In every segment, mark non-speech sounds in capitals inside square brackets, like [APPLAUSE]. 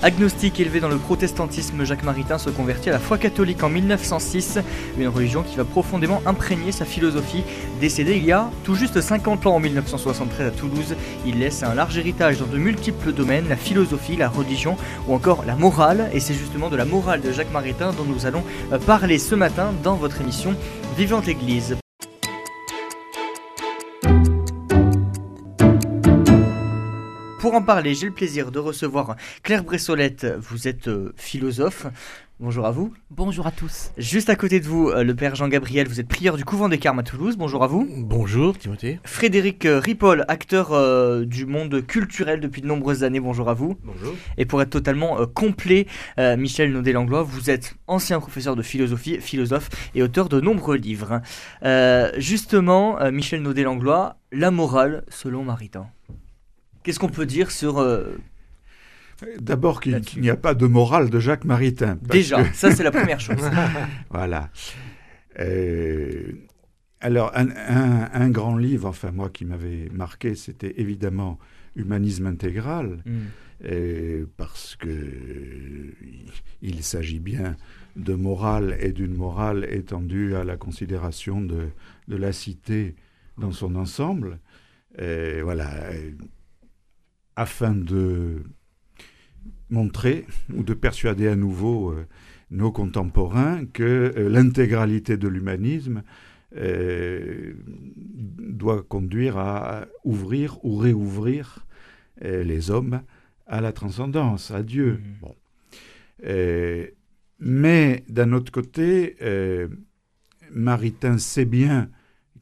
Agnostique élevé dans le protestantisme, Jacques Maritain se convertit à la foi catholique en 1906, une religion qui va profondément imprégner sa philosophie. Décédé il y a tout juste 50 ans en 1973 à Toulouse, il laisse un large héritage dans de multiples domaines, la philosophie, la religion ou encore la morale. Et c'est justement de la morale de Jacques Maritain dont nous allons euh, parler ce matin dans votre émission Vivante Église. Pour en parler, j'ai le plaisir de recevoir Claire Bressolette. Vous êtes euh, philosophe. Bonjour à vous. Bonjour à tous. Juste à côté de vous, euh, le père Jean-Gabriel, vous êtes prieur du couvent des Carmes à Toulouse. Bonjour à vous. Bonjour Timothée. Frédéric euh, Ripoll, acteur euh, du monde culturel depuis de nombreuses années. Bonjour à vous. Bonjour. Et pour être totalement euh, complet, euh, Michel Naudet-Langlois, vous êtes ancien professeur de philosophie, philosophe et auteur de nombreux livres. Euh, justement, euh, Michel Naudet-Langlois, la morale selon Maritain. Qu'est-ce qu'on peut dire sur euh, D'abord qu'il n'y a pas de morale de Jacques Maritain. déjà que- Ça, c'est la première chose. [LAUGHS] voilà. Euh, alors, un, un- un grand livre, enfin moi qui m'avait marqué, c'était évidemment Humanisme intégral, Hmm. euh, parce que euh, il s'agit bien de morale et d'une morale étendue à la considération de, de la cité dans son ensemble. Voilà, afin de montrer ou de persuader à nouveau euh, nos contemporains que euh, l'intégralité de l'humanisme euh, doit conduire à ouvrir ou réouvrir les hommes à la transcendance, à Dieu. Bon. Euh, mais d'un autre côté, Maritain sait bien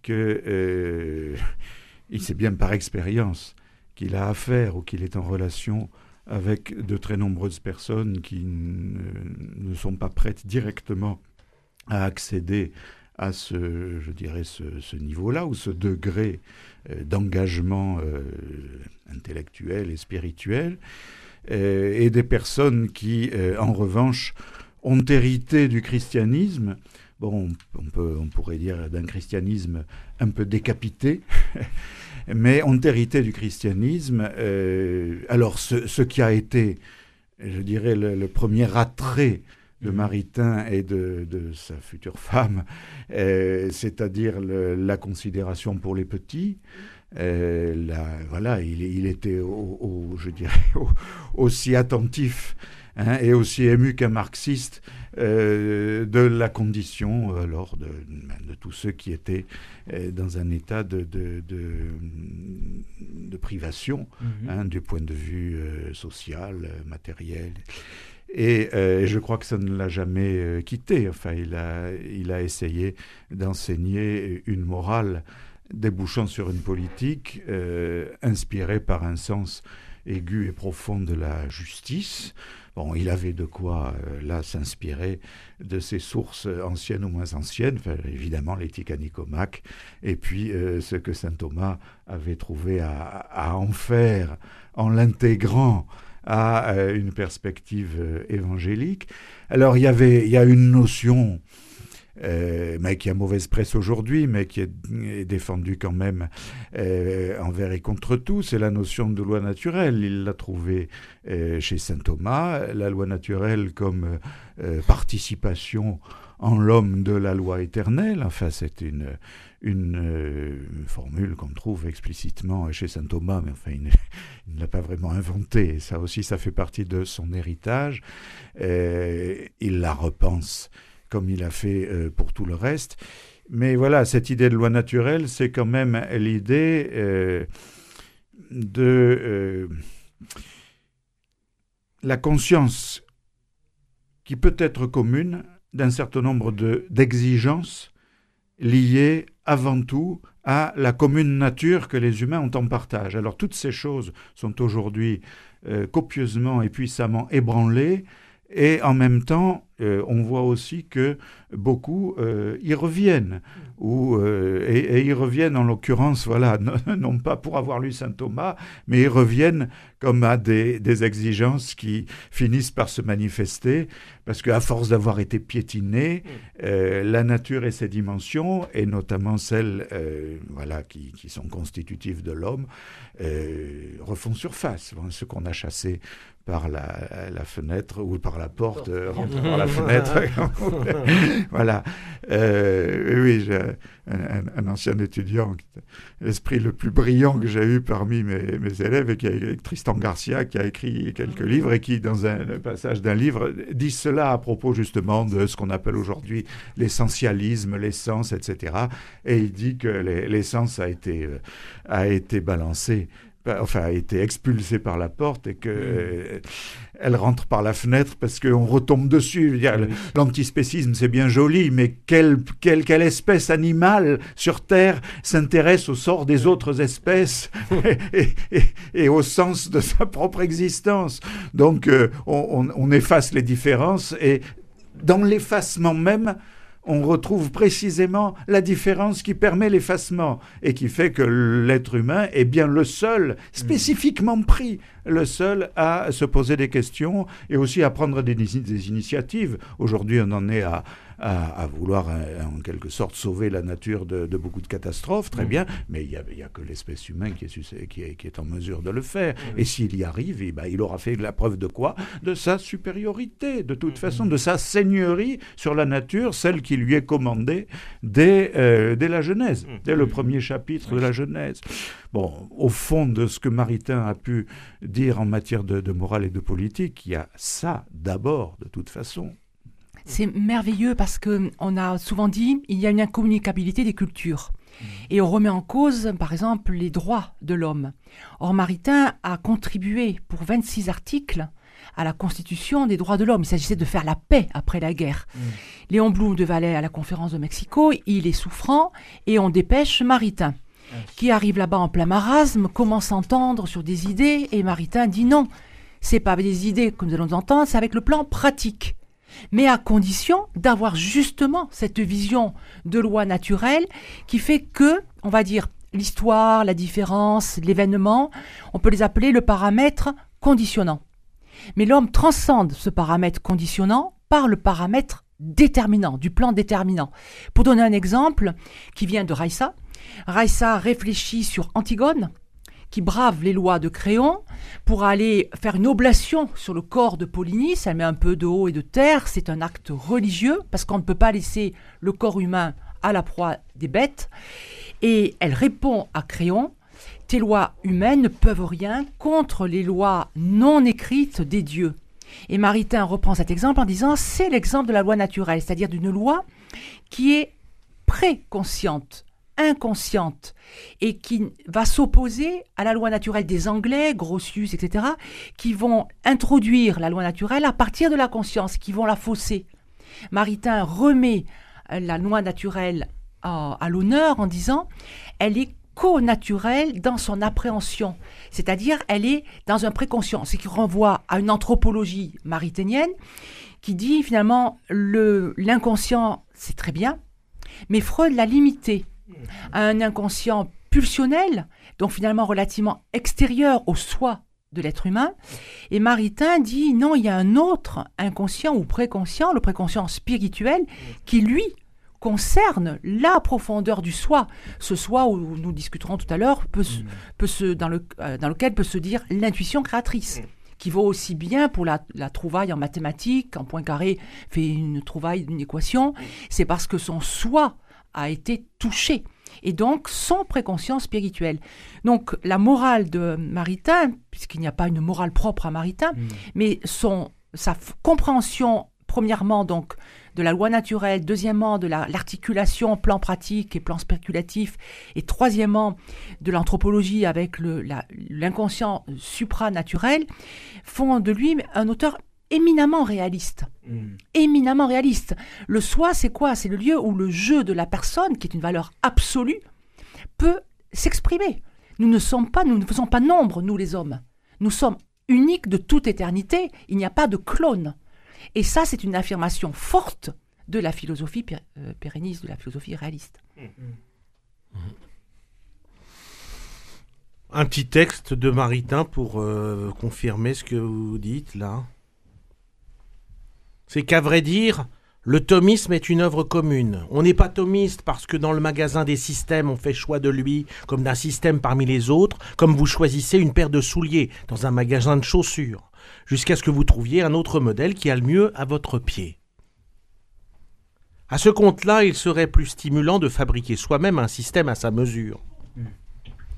que [LAUGHS] il sait bien par expérience qu'il a affaire ou qu'il est en relation avec de très nombreuses personnes qui ne, sont pas prêtes directement à accéder à ce, je dirais, ce, niveau-là ou ce degré euh, d'engagement euh, intellectuel et spirituel, euh, et des personnes qui, en revanche, ont hérité du christianisme. Bon, on, peut, on pourrait dire d'un christianisme un peu décapité, [LAUGHS] mais ont hérité du christianisme. euh, alors, ce, ce qui a été, je dirais, le, le premier attrait de Mhm. Maritain et de, de sa future femme, euh, c'est-à-dire la considération pour les petits. Euh, voilà, il, il était, au, au- je dirais, [LAUGHS] au- aussi attentif hein, et aussi ému qu'un marxiste euh, de la condition alors de, de tous ceux qui étaient euh, dans un état de, de, privation Mhm. hein, du point de vue euh, social, matériel. Et euh, je crois que ça ne l'a jamais euh, quitté. Enfin, il a, il a essayé d'enseigner une morale débouchant sur une politique euh, inspirée par un sens aigu et profond de la justice. Bon, il avait de quoi, euh, là, s'inspirer de ses sources anciennes ou moins anciennes, évidemment l'éthique Nicomaque, et puis euh, ce que saint Thomas avait trouvé à, à en faire en l'intégrant à euh, une perspective évangélique. Alors il avait, il y a une notion, euh, mais qui a mauvaise presse aujourd'hui, mais qui est, est défendue quand même euh, envers et contre tout, c'est la notion de loi naturelle. Il l'a trouvée euh, chez saint Thomas, la loi naturelle comme participation en l'homme de la loi éternelle. Enfin, c'est une, une, formule qu'on trouve explicitement chez saint Thomas, mais enfin, il ne, l'a pas vraiment inventée. Ça aussi, ça fait partie de son héritage. Il la repense comme il a fait euh, pour tout le reste. Mais voilà, cette idée de loi naturelle, c'est quand même l'idée euh, de euh, la conscience qui peut être commune d'un certain nombre de- d'exigences liées avant tout à la commune nature que les humains ont en partage. Alors toutes ces choses sont aujourd'hui copieusement et puissamment ébranlées et en même temps euh, on voit aussi que beaucoup euh, y reviennent, ou, euh, et, y reviennent en l'occurrence, voilà, [LAUGHS] non, pas pour avoir lu saint Thomas, mais ils reviennent comme à des, exigences qui finissent par se manifester, parce qu'à force d'avoir été piétinés, la nature et ses dimensions, et notamment celles voilà, qui, qui, sont constitutives de l'homme, refont surface. Ce qu'on a chassé par la, fenêtre ou par la porte, par la fenêtre. [LAUGHS] voilà. Euh, oui, un, ancien étudiant, l'esprit le plus brillant que j'ai eu parmi mes, mes, élèves, et qui a, Tristan Garcia, qui a écrit quelques livres et qui, dans un, passage d'un livre, dit cela à propos justement de ce qu'on appelle aujourd'hui l'essentialisme, l'essence, etc. Et il dit que l'essence a été, euh, a été balancée enfin, a été expulsée par la porte et que euh, elle rentre par la fenêtre parce qu'on retombe dessus. L'antispécisme, c'est bien joli, mais quelle, quelle, quelle, espèce animale sur Terre s'intéresse au sort des autres espèces [LAUGHS] et, et, au sens de sa propre existence? Donc, euh, on, on efface les différences et dans l'effacement même, on retrouve précisément la différence qui permet l'effacement et qui fait que l'être humain est bien le seul, spécifiquement pris, le seul à se poser des questions et aussi à prendre des, des initiatives. Aujourd'hui, on en est à, à, vouloir euh, en quelque sorte sauver la nature de, beaucoup de catastrophes, très mm. bien, mais il n'y a, que l'espèce humaine qui est, qui, est, qui est, en mesure de le faire. Et s'il y arrive, eh ben, il aura fait la preuve de quoi? De sa supériorité, de toute mm. façon, de sa seigneurie sur la nature, celle qui lui est commandée dès, euh, dès la Genèse, mm. dès le premier chapitre de la Genèse. Bon, au fond de ce que Maritain a pu dire en matière de, de morale et de politique, il y a ça d'abord, de toute façon. C'est merveilleux parce que on a souvent dit il y a une incommunicabilité des cultures. Mmh. Et on remet en cause, par exemple, les droits de l'homme. Or, Maritain a contribué pour 26 articles à la constitution des droits de l'homme. Il s'agissait de faire la paix après la guerre. Mmh. Léon Blum devait aller à la conférence de Mexico, il est souffrant et on dépêche Maritain, ah. qui arrive là-bas en plein marasme, commence à entendre sur des idées et Maritain dit non, c'est pas avec des idées comme nous allons entendre, c'est avec le plan pratique mais à condition d'avoir justement cette vision de loi naturelle qui fait que, on va dire, l'histoire, la différence, l'événement, on peut les appeler le paramètre conditionnant. Mais l'homme transcende ce paramètre conditionnant par le paramètre déterminant, du plan déterminant. Pour donner un exemple qui vient de Raissa, Raissa réfléchit sur Antigone, brave les lois de Créon pour aller faire une oblation sur le corps de Polynice. Elle met un peu de eau et de terre. C'est un acte religieux parce qu'on ne peut pas laisser le corps humain à la proie des bêtes. Et elle répond à Créon Tes lois humaines ne peuvent rien contre les lois non écrites des dieux. Et Maritain reprend cet exemple en disant C'est l'exemple de la loi naturelle, c'est-à-dire d'une loi qui est préconsciente inconsciente et qui va s'opposer à la loi naturelle des Anglais, Grotius, etc., qui vont introduire la loi naturelle à partir de la conscience, qui vont la fausser. Maritain remet euh, la loi naturelle à, l'honneur en disant elle est co-naturelle dans son appréhension, c'est-à-dire elle est dans un préconscient, ce qui renvoie à une anthropologie mariténienne qui dit finalement l'inconscient c'est très bien, mais Freud l'a limité un inconscient pulsionnel, donc finalement relativement extérieur au soi de l'être humain. Et Maritain dit non, il y a un autre inconscient ou préconscient, le préconscient spirituel, qui lui concerne la profondeur du soi. Ce soi où nous discuterons tout à l'heure, peut, mm. dans, le, euh, dans lequel peut se dire l'intuition créatrice. Qui vaut aussi bien pour la, trouvaille en mathématiques, en point carré fait une trouvaille d'une équation, c'est parce que son soi a été touché. Et donc, son préconscient spirituel. Donc, la morale de Maritain, puisqu'il n'y a pas une morale propre à Maritain, hmm. mais son, sa compréhension, premièrement, donc, de la loi naturelle, deuxièmement, de l'articulation plan pratique et plan spéculatif, et troisièmement, de l'anthropologie avec l'inconscient supranaturel, font de lui un auteur éminemment réaliste. Hmm. Éminemment réaliste. Le soi, c'est quoi? C'est le lieu où le jeu de la personne, qui est une valeur absolue, peut s'exprimer. Nous ne sommes pas, nous ne faisons pas nombre, nous les hommes. Nous sommes uniques de toute éternité. Il n'y a pas de clone. Et ça, c'est une affirmation forte de la philosophie euh, pérenniste, de la philosophie réaliste. Un petit texte de Maritain pour euh, confirmer ce que vous dites là. C'est qu'à vrai dire, le thomisme est une œuvre commune. On n'est pas thomiste parce que dans le magasin des systèmes, on fait choix de lui comme d'un système parmi les autres, comme vous choisissez une paire de souliers dans un magasin de chaussures, jusqu'à ce que vous trouviez un autre modèle qui a le mieux à votre pied. À ce compte-là, il serait plus stimulant de fabriquer soi-même un système à sa mesure.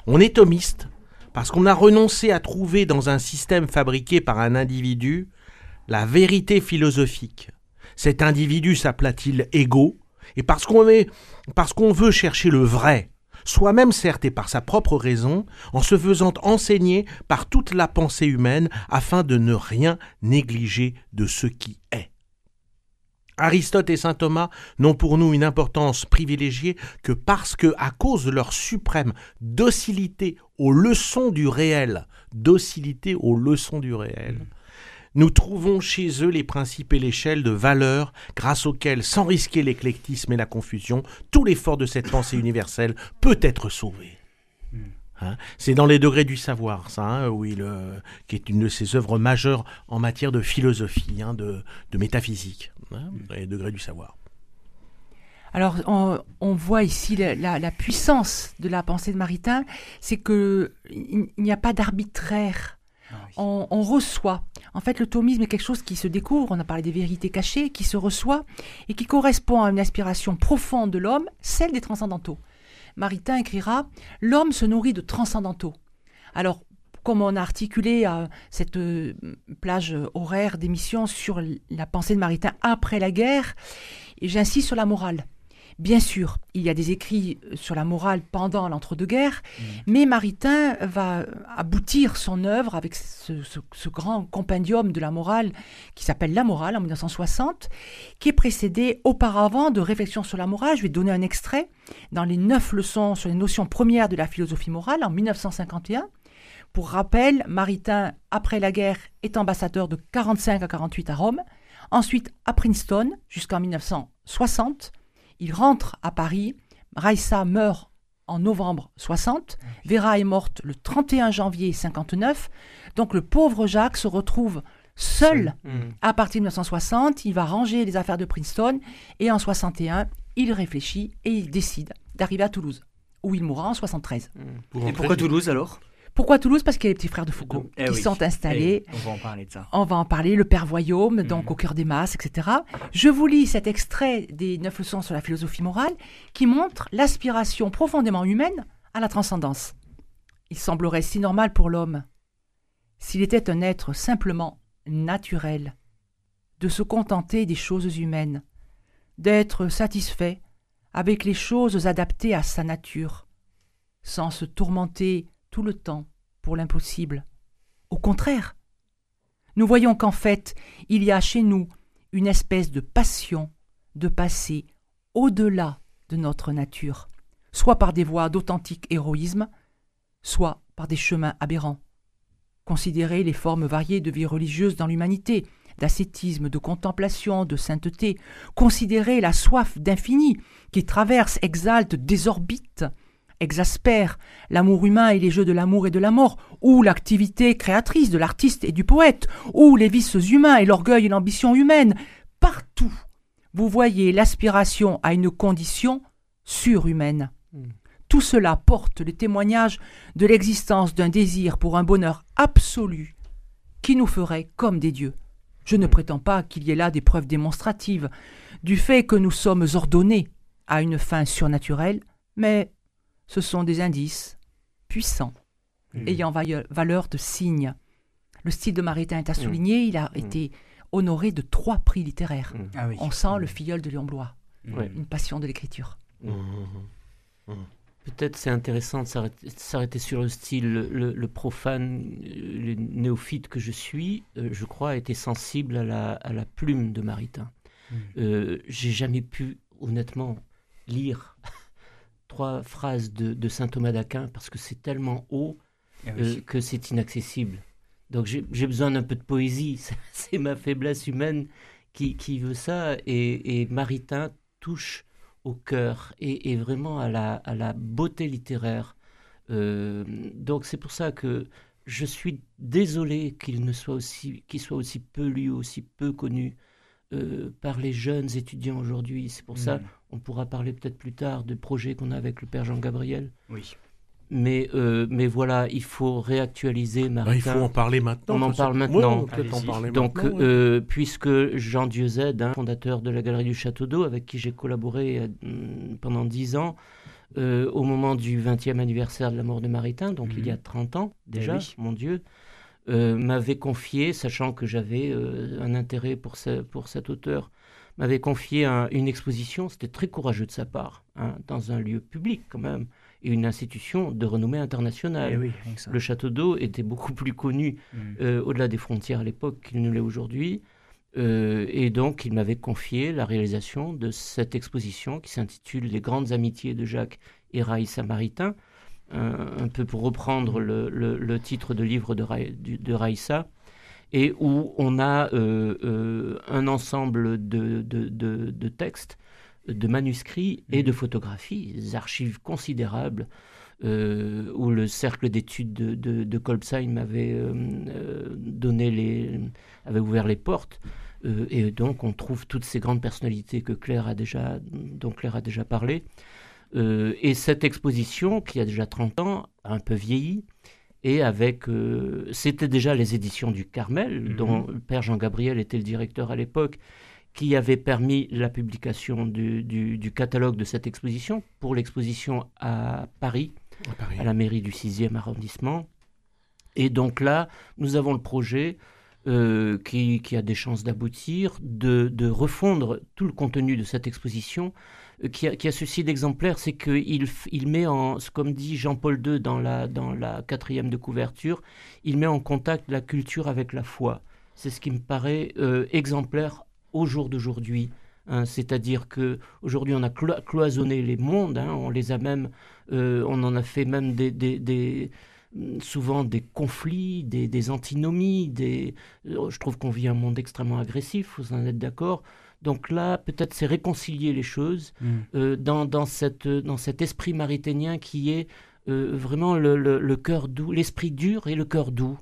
On est thomiste parce qu'on a renoncé à trouver dans un système fabriqué par un individu la vérité philosophique. Cet individu s'appela-t-il égo Et parce qu'on veut chercher le vrai, soi-même certes et par sa propre raison, en se faisant enseigner par toute la pensée humaine afin de ne rien négliger de ce qui est. Aristote et saint Thomas n'ont pour nous une importance privilégiée que parce que, à cause de leur suprême docilité aux leçons du réel, docilité aux leçons du réel, nous trouvons chez eux les principes et l'échelle de valeurs grâce auxquelles, sans risquer l'éclectisme et la confusion, tout l'effort de cette pensée universelle peut être sauvé. Hein? C'est dans les degrés du savoir, ça, hein, où il, euh, qui est une de ses œuvres majeures en matière de philosophie, hein, de, métaphysique, les degrés du savoir. Alors, on, voit ici la, puissance de la pensée de Maritain, c'est qu'il n'y a pas d'arbitraire. Ah on, reçoit. En fait, le thomisme est quelque chose qui se découvre, on a parlé des vérités cachées, qui se reçoit et qui correspond à une aspiration profonde de l'homme, celle des transcendantaux. Maritain écrira L'homme se nourrit de transcendantaux. Alors, comme on a articulé euh, cette euh, plage horaire d'émission sur la pensée de Maritain après la guerre, j'insiste sur la morale. Bien sûr, il y a des écrits euh, sur la morale pendant l'entre-deux-guerres, mmh. mais Maritain va aboutir son œuvre avec ce, grand compendium de la morale qui s'appelle La morale en 1960, qui est précédé auparavant de réflexions sur la morale. Je vais donner un extrait dans les neuf leçons sur les notions premières de la philosophie morale en 1951. Pour rappel, Maritain, après la guerre, est ambassadeur de 45 à 48 à Rome, ensuite à Princeton jusqu'en 1960 il rentre à Paris. Raissa meurt en novembre 60. Vera est morte le 31 janvier 59. Donc le pauvre Jacques se retrouve seul mm. à partir de 1960. Il va ranger les affaires de Princeton et en 61, il réfléchit et il décide d'arriver à Toulouse, où il mourra en 73. Et pourquoi Toulouse alors? Pourquoi Toulouse? Parce qu'il y a les petits frères de Foucault eh qui sont installés. Eh, on va en parler de ça. On va en parler, le Père Voyaume, donc mhm. au cœur des masses, etc. Je vous lis cet extrait des neuf leçons sur la philosophie morale qui montre l'aspiration profondément humaine à la transcendance. Il semblerait si normal pour l'homme, s'il était un être simplement naturel, de se contenter des choses humaines, d'être satisfait avec les choses adaptées à sa nature, sans se tourmenter tout le temps pour l'impossible. Au contraire, nous voyons qu'en fait, il y a chez nous une espèce de passion de passer au-delà de notre nature, soit par des voies d'authentique héroïsme, soit par des chemins aberrants. Considérer les formes variées de vie religieuse dans l'humanité, d'ascétisme, de contemplation, de sainteté, considérer la soif d'infini qui traverse, exalte, désorbite, exaspère l'amour humain et les jeux de l'amour et de la mort, ou l'activité créatrice de l'artiste et du poète, ou les vices humains et l'orgueil et l'ambition humaine, partout, vous voyez l'aspiration à une condition surhumaine. Hmm. Tout cela porte le témoignage de l'existence d'un désir pour un bonheur absolu qui nous ferait comme des dieux. Je ne hmm. prétends pas qu'il y ait là des preuves démonstratives du fait que nous sommes ordonnés à une fin surnaturelle, mais ce sont des indices puissants, hmm. ayant valeur de signe. Le style de Maritain est à hmm. souligner, il a hmm. été honoré de trois prix littéraires. Ah On sent le filleul de Léon Blois, une passion de l'écriture. Peut-être c'est intéressant de s'arrêter sur le style. Le, profane, le néophyte que je suis, euh, je crois, a été sensible à la, plume de Maritain. Euh, j'ai jamais pu, honnêtement, lire trois phrases de, saint Thomas d'Aquin parce que c'est tellement haut ah euh, que c'est inaccessible. Donc j'ai besoin d'un peu de poésie. [LAUGHS] C'est ma faiblesse humaine qui, qui veut ça. Et, et Maritain touche au cœur et, et vraiment à la, à la beauté littéraire. Euh, donc c'est pour ça que je suis désolé qu'il ne soit aussi, qu'il soit aussi peu lu, aussi peu connu euh, par les jeunes étudiants aujourd'hui. C'est pour ça, Mm. on pourra parler peut-être plus tard de projets qu'on a avec le père Jean Gabriel. Oui. Mais, euh, mais voilà, il faut réactualiser Bah, il Maritain. faut en parler maintenant. On en parle maintenant. Ouais, on peut peut-être en Allez-y. parler Donc, maintenant, ouais. euh, puisque Jean Dieuzède, hein, fondateur de la Galerie du Château d'Eau, avec qui j'ai collaboré mm, pendant dix ans, au moment du 20e anniversaire de la mort de Maritain, donc il y a 30 ans déjà, oui. mon Dieu, m'avait confié, sachant que j'avais euh, un intérêt pour, ce- pour cet auteur, m'avait confié un- une exposition, c'était très courageux de sa part, hein, dans un lieu public quand même, et une institution de renommée internationale. Eh oui. Le château d'eau était beaucoup plus connu Mm. euh, au-delà des frontières à l'époque qu'il ne l'est aujourd'hui. Euh, et donc, il m'avait confié la réalisation de cette exposition qui s'intitule Les grandes amitiés de Jacques et Raïssa Maritain, un, peu pour reprendre le, le- le titre de livre de, de Raïssa, et où on a euh, euh, un ensemble de, de- de- de textes, de manuscrits et de photographies, des archives considérables euh, où le cercle d'études de, de, de Kolbsheim avait euh, donné les, avait ouvert les portes. Euh, et donc on trouve toutes ces grandes personnalités que Claire a déjà, dont Claire a déjà parlé. Euh, et cette exposition, qui a déjà 30 ans, a un peu vieilli. Et avec, euh, c'était déjà les éditions du Carmel, Mhm. dont le père Jean-Gabriel était le directeur à l'époque, qui avait permis la publication du, du- du catalogue de cette exposition pour l'exposition à Paris, À Paris. à la mairie du 6e arrondissement. Et donc là, nous avons le projet euh, qui, a des chances d'aboutir, de, refondre tout le contenu de cette exposition, euh, qui, a, qui a ceci d'exemplaire, c'est qu'il met en, comme dit Jean-Paul II dans la, dans la quatrième de couverture, il met en contact la culture avec la foi. C'est ce qui me paraît euh, exemplaire au jour d'aujourd'hui. hein. C'est-à-dire que aujourd'hui on a clo- cloisonné les mondes, hein, on les a même, on en a fait même des- souvent des conflits, des, des antinomies. Des, euh, je trouve qu'on vit un monde extrêmement agressif, vous en êtes d'accord. Donc là, peut-être c'est réconcilier les choses Mm. euh, dans, dans, cette, dans cet esprit mariténien qui est euh, vraiment le, le, le cœur doux, l'esprit dur et le cœur doux.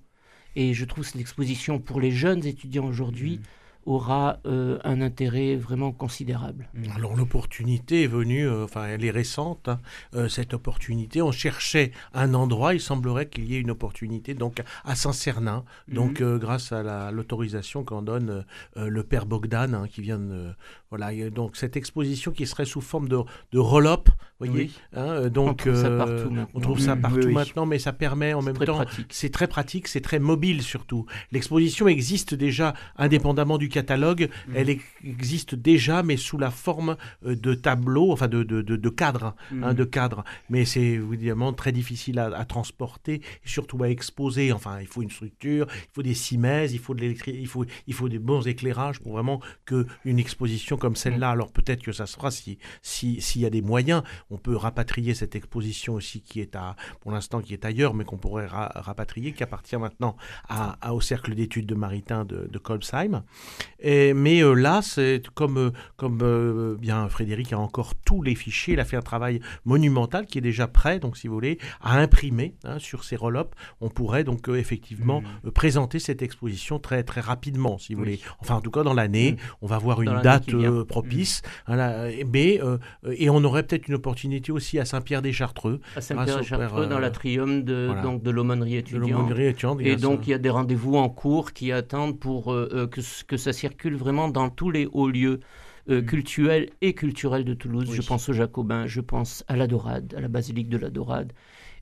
Et je trouve cette exposition pour les jeunes étudiants aujourd'hui aura euh, un intérêt vraiment considérable. Alors l'opportunité est venue, euh, enfin elle est récente, hein, euh, cette opportunité. On cherchait un endroit, il semblerait qu'il y ait une opportunité donc à Saint-Cernin, donc euh, grâce à la- l'autorisation qu'en donne le père Bogdan hein, qui vient de... voilà, donc cette exposition qui serait sous forme de, de roll-up, voyez, Oui. hein, euh, donc On trouve ça euh, partout maintenant. on trouve ça Mm, partout oui, oui. maintenant, mais ça permet en même temps c'est très pratique, c'est très mobile surtout. L'exposition existe déjà indépendamment du catalogue, Mm. elle ex- existe déjà, mais sous la forme euh, de tableaux, enfin de, de, de, de cadres, hein, Mm. de cadres. Mais c'est évidemment très difficile à, à transporter et surtout à exposer. Enfin, il faut une structure, il faut des cimaises, il faut de l'électri- il faut, il faut des bons éclairages pour vraiment que une exposition comme celle-là. Alors peut-être que ça sera si si s'il y a des moyens, on peut rapatrier cette exposition aussi qui est à pour l'instant qui est ailleurs, mais qu'on pourrait ra- rapatrier, qui appartient maintenant à, à- au cercle d'études de Maritain de, de Kolbsheim. Et, mais euh, là, c'est comme, euh, comme euh, bien Frédéric a encore tous les fichiers, il a fait un travail monumental qui est déjà prêt, donc si vous voulez, à imprimer hein, sur ces roll-up. On pourrait donc euh, effectivement euh, présenter cette exposition très très rapidement, si vous Oui. voulez. Enfin, en tout cas, dans l'année, Mhm. on va avoir Dans une date propice. hein, là, et- mais, et on aurait peut-être une opportunité aussi à Saint-Pierre-des-Chartreux, À Saint-Pierre-et-Chartreux, père, dans euh, l'atrium de, voilà. donc, de l'aumônerie étudiante. étudiante, Et donc, il y a des rendez-vous en cours qui attendent pour euh, euh, que, que ça circule vraiment dans tous les hauts lieux euh, Mm. culturels et culturels de Toulouse. Oui. Je pense aux Jacobins, je pense à la Dorade, à la basilique de la Dorade.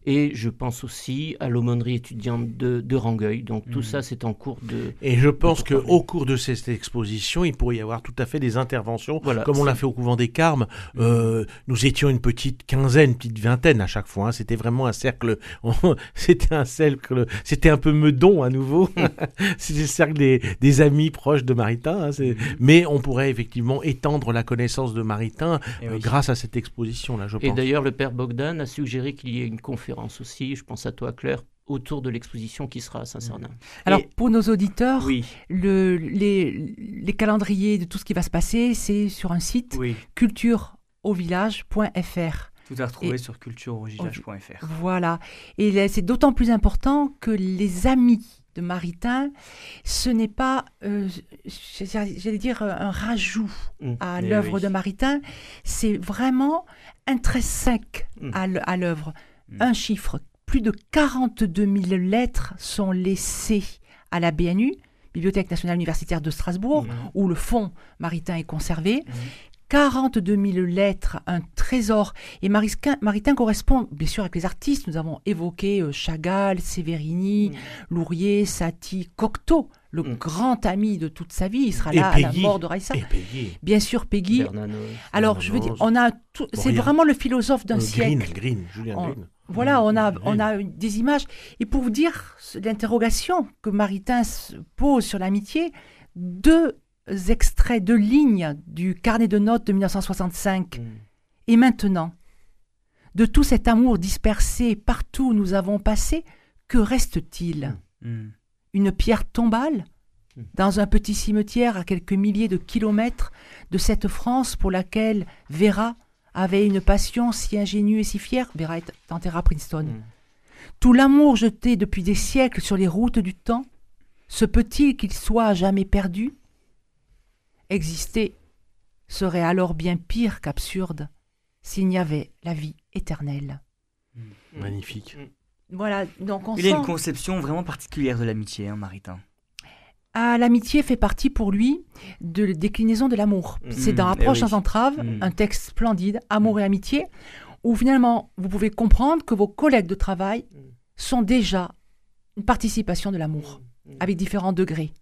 Et je pense aussi à l'aumônerie étudiante de, de Rangueil. Donc, tout Mm. ça, c'est en cours de. Et je pense pour que parler. au cours de cette exposition, il pourrait y avoir tout à fait des interventions, Voilà, comme on l'a fait au couvent des Carmes. Euh, nous étions une petite quinzaine, une petite vingtaine à chaque fois. hein. C'était vraiment un cercle. [LAUGHS] C'était un cercle. C'était un peu meudon à nouveau. [LAUGHS] C'était le cercle des, des amis proches de Maritain. hein, c'est- Mais on pourrait effectivement étendre la connaissance de Maritain Eh euh, oui. grâce à cette exposition là, je Et pense. d'ailleurs, le père Bogdan a suggéré qu'il y ait une conférence aussi, je pense à toi Claire, autour de l'exposition qui sera à Saint-Cernin. Alors, Et- pour nos auditeurs, Oui, le, les, les calendriers de tout ce qui va se passer, c'est sur un site oui. cultureauvillage.fr. Tout à retrouver Et- sur cultureorigilage.fr. Voilà. Et c'est d'autant plus important que les amis de Maritain, ce n'est pas, euh, j'allais dire, un rajout Mm. à Eh l'œuvre oui. de Maritain. C'est vraiment intrinsèque Mm. à l- à l'œuvre. Mm. Un chiffre, plus de 42 000 lettres sont laissées à la BNU, Bibliothèque nationale universitaire de Strasbourg, Mm. où le fonds Maritain est conservé. Mhm. 42 000 lettres, un trésor. Et Maritain correspond, bien sûr, avec les artistes. Nous avons évoqué euh, Chagall, Séverini, Lourier, Satie, Cocteau, le Mm. grand ami de toute sa vie. Il sera Et là à la mort de Raissa. Bien sûr, Peggy. Alors, je veux dire, on a tout. C'est vraiment le philosophe d'un Euh, siècle. Green, Julien On- Green. Voilà, on a, on a des images. Et pour vous dire l'interrogation que Maritain se pose sur l'amitié, deux extraits, deux lignes du carnet de notes de 1965. Mm. Et maintenant, de tout cet amour dispersé partout où nous avons passé, que reste-t-il Mm. Une pierre tombale Mm. dans un petit cimetière à quelques milliers de kilomètres de cette France pour laquelle Vera avait une passion si ingénue et si fière. Vera à Princeton. Mm. Tout l'amour jeté depuis des siècles sur les routes du temps, se peut-il qu'il soit à jamais perdu Exister serait alors bien pire qu'absurde s'il n'y avait la vie éternelle. Magnifique. Voilà, donc on Il a une conception vraiment particulière de l'amitié, hein, Maritain. Ah, l'amitié fait partie pour lui de la déclinaison de l'amour. Mm. C'est dans Approche eh oui. sans entrave, Mm. un texte splendide, Amour et amitié, où finalement vous pouvez comprendre que vos collègues de travail Mm. sont déjà une participation de l'amour, avec différents degrés.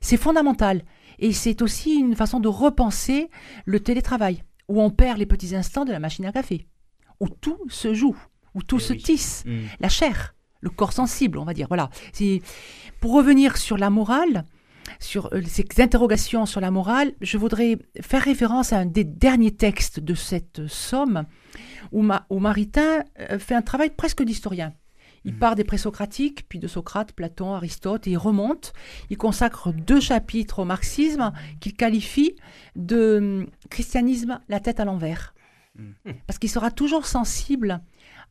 C'est fondamental. Et c'est aussi une façon de repenser le télétravail, où on perd les petits instants de la machine à café, où tout se joue, où tout Eh se oui. tisse la chair, le corps sensible, on va dire. Voilà. Pour revenir sur la morale, sur euh, ces interrogations sur la morale, je voudrais faire référence à un des derniers textes de cette somme où, Ma- où Maritain euh, fait un travail presque d'historien. Il Mhm. part des présocratiques, puis de Socrate, Platon, Aristote, et il remonte. Il consacre deux chapitres au marxisme qu'il qualifie de hum, christianisme la tête à l'envers. Mhm. Parce qu'il sera toujours sensible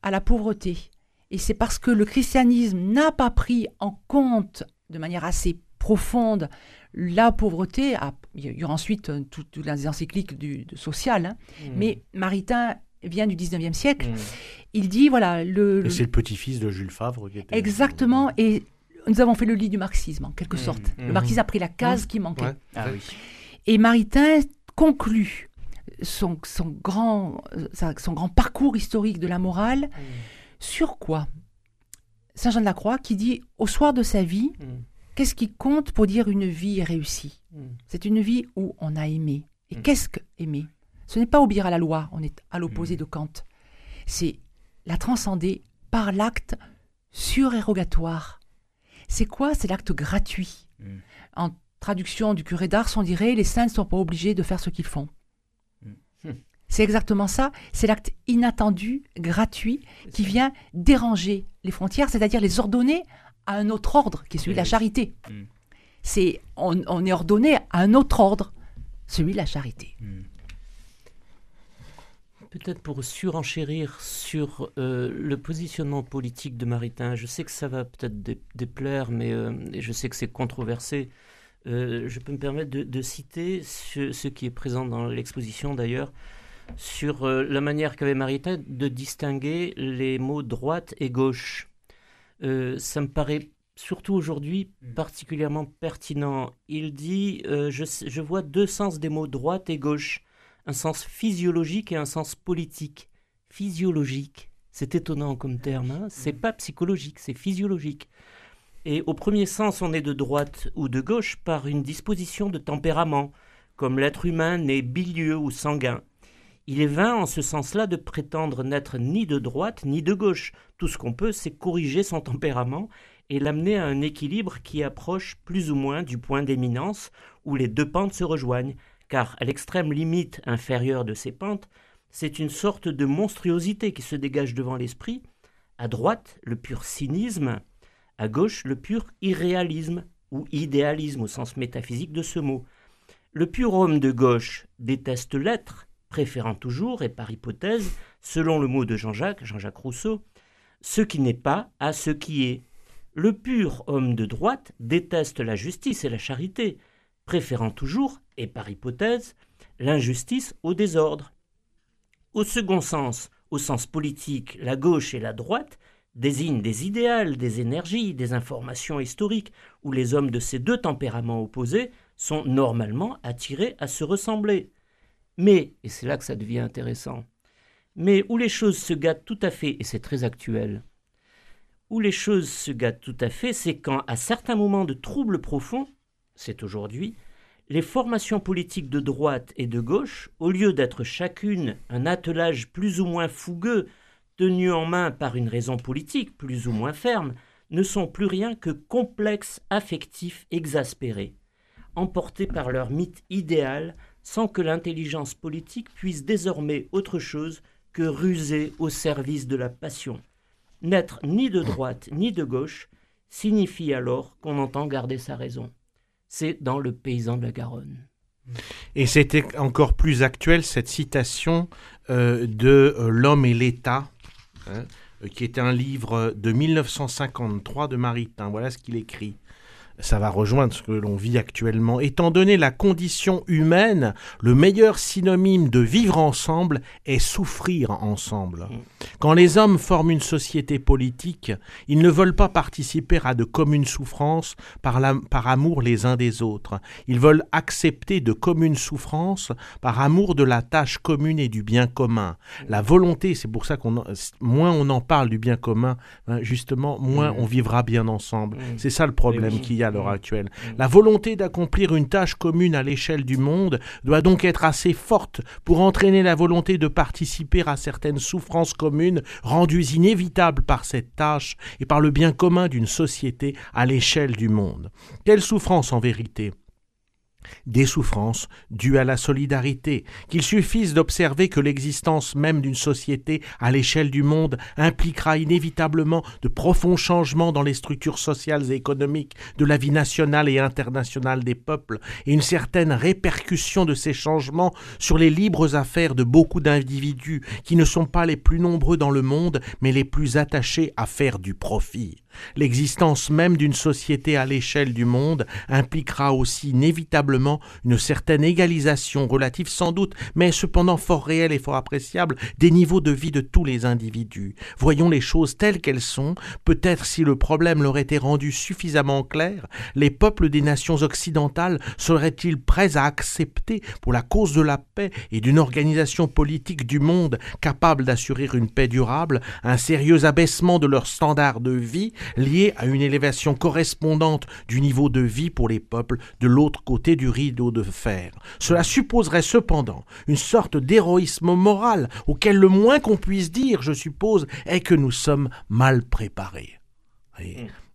à la pauvreté. Et c'est parce que le christianisme n'a pas pris en compte de manière assez profonde la pauvreté. Il y aura ensuite euh, toutes toutes les encycliques du, social. hein. Mm. Mais Maritain vient du 19e siècle. Mm. Il dit, voilà, le, c'est le petit-fils de Jules Favre qui était. exactement, et nous avons fait le lit du marxisme, en quelque Mhm. sorte. Le marxisme a pris la case qui manquait. Ouais. Ah oui. Et Maritain conclut son, son grand, euh, son grand parcours historique de la morale sur quoi Saint Jean de la Croix qui dit au soir de sa vie, Mm. qu'est-ce qui compte pour dire une vie réussie Mm. C'est une vie où on a aimé. Et Mm. qu'est-ce que aimer Ce n'est pas obéir à la loi, on est à l'opposé de Kant. C'est la transcender par l'acte surérogatoire. C'est quoi C'est l'acte gratuit. En traduction du curé d'Ars, on dirait les saints ne sont pas obligés de faire ce qu'ils font. C'est exactement ça. C'est l'acte inattendu, gratuit, qui vient déranger les frontières, c'est-à-dire les ordonner à un autre ordre, qui est celui de la charité. Mm. C'est on, on est ordonné à un autre ordre, celui de la charité. Mm. Peut-être pour surenchérir sur euh, le positionnement politique de Maritain, je sais que ça va peut-être dé- déplaire, mais euh, je sais que c'est controversé. Euh, je peux me permettre de, de citer ce, ce qui est présent dans l'exposition d'ailleurs, sur euh, la manière qu'avait Maritain de distinguer les mots droite et gauche. Euh, ça me paraît surtout aujourd'hui Mm. particulièrement pertinent. Il dit euh, je, vois deux sens des mots droite et gauche un sens physiologique et un sens politique. Physiologique, c'est étonnant comme terme, hein c'est pas psychologique, c'est physiologique. Et au premier sens, on est de droite ou de gauche par une disposition de tempérament, comme l'être humain n'est bilieux ou sanguin. Il est vain en ce sens-là de prétendre n'être ni de droite ni de gauche. Tout ce qu'on peut, c'est corriger son tempérament et l'amener à un équilibre qui approche plus ou moins du point d'éminence où les deux pentes se rejoignent, car à l'extrême limite inférieure de ces pentes, c'est une sorte de monstruosité qui se dégage devant l'esprit, À droite, le pur cynisme, à gauche, le pur irréalisme ou idéalisme au sens métaphysique de ce mot. Le pur homme de gauche déteste l'être, préférant toujours, et par hypothèse, selon le mot de Jean-Jacques, Jean-Jacques Rousseau, ce qui n'est pas à ce qui est. Le pur homme de droite déteste la justice et la charité, préférant toujours, et par hypothèse, l'injustice au désordre. Au second sens, au sens politique, la gauche et la droite désignent des idéals, des énergies, des informations historiques, où les hommes de ces deux tempéraments opposés sont normalement attirés à se ressembler. Mais, et c'est là que ça devient intéressant, mais où les choses se gâtent tout à fait, et c'est très actuel, où les choses se gâtent tout à fait, c'est quand, à certains moments de troubles profonds, c'est aujourd'hui, les formations politiques de droite et de gauche, au lieu d'être chacune un attelage plus ou moins fougueux, tenu en main par une raison politique plus ou moins ferme, ne sont plus rien que complexes affectifs exaspérés, emportés par leur mythe idéal, sans que l'intelligence politique puisse désormais autre chose que ruser au service de la passion. N'être ni de droite ni de gauche signifie alors qu'on entend garder sa raison. C'est dans le paysan de la Garonne. Et c'était encore plus actuel cette citation euh, de euh, L'homme et l'État, hein, qui est un livre de 1953 de Maritain. Voilà ce qu'il écrit ça va rejoindre ce que l'on vit actuellement. Étant donné la condition humaine, le meilleur synonyme de vivre ensemble est souffrir ensemble. Mm. Quand les hommes forment une société politique, ils ne veulent pas participer à de communes souffrances par, par amour les uns des autres. Ils veulent accepter de communes souffrances par amour de la tâche commune et du bien commun. Mm. La volonté, c'est pour ça qu'on moins on en parle du bien commun, hein, justement, moins mm. on vivra bien ensemble. C'est ça le problème qu'il y a à l'heure mm. actuelle. La volonté d'accomplir une tâche commune à l'échelle du monde doit donc être assez forte pour entraîner la volonté de participer à certaines souffrances communes rendues inévitables par cette tâche et par le bien commun d'une société à l'échelle du monde. Quelle souffrance en vérité? Des souffrances dues à la solidarité, qu'il suffise d'observer que l'existence même d'une société à l'échelle du monde impliquera inévitablement de profonds changements dans les structures sociales et économiques de la vie nationale et internationale des peuples, et une certaine répercussion de ces changements sur les libres affaires de beaucoup d'individus qui ne sont pas les plus nombreux dans le monde, mais les plus attachés à faire du profit. L'existence même d'une société à l'échelle du monde impliquera aussi inévitablement une certaine égalisation relative sans doute, mais cependant fort réelle et fort appréciable, des niveaux de vie de tous les individus. Voyons les choses telles qu'elles sont, peut-être si le problème leur était rendu suffisamment clair, les peuples des nations occidentales seraient-ils prêts à accepter, pour la cause de la paix et d'une organisation politique du monde capable d'assurer une paix durable, un sérieux abaissement de leurs standards de vie, lié à une élévation correspondante du niveau de vie pour les peuples de l'autre côté du rideau de fer. Cela supposerait cependant une sorte d'héroïsme moral auquel le moins qu'on puisse dire, je suppose, est que nous sommes mal préparés.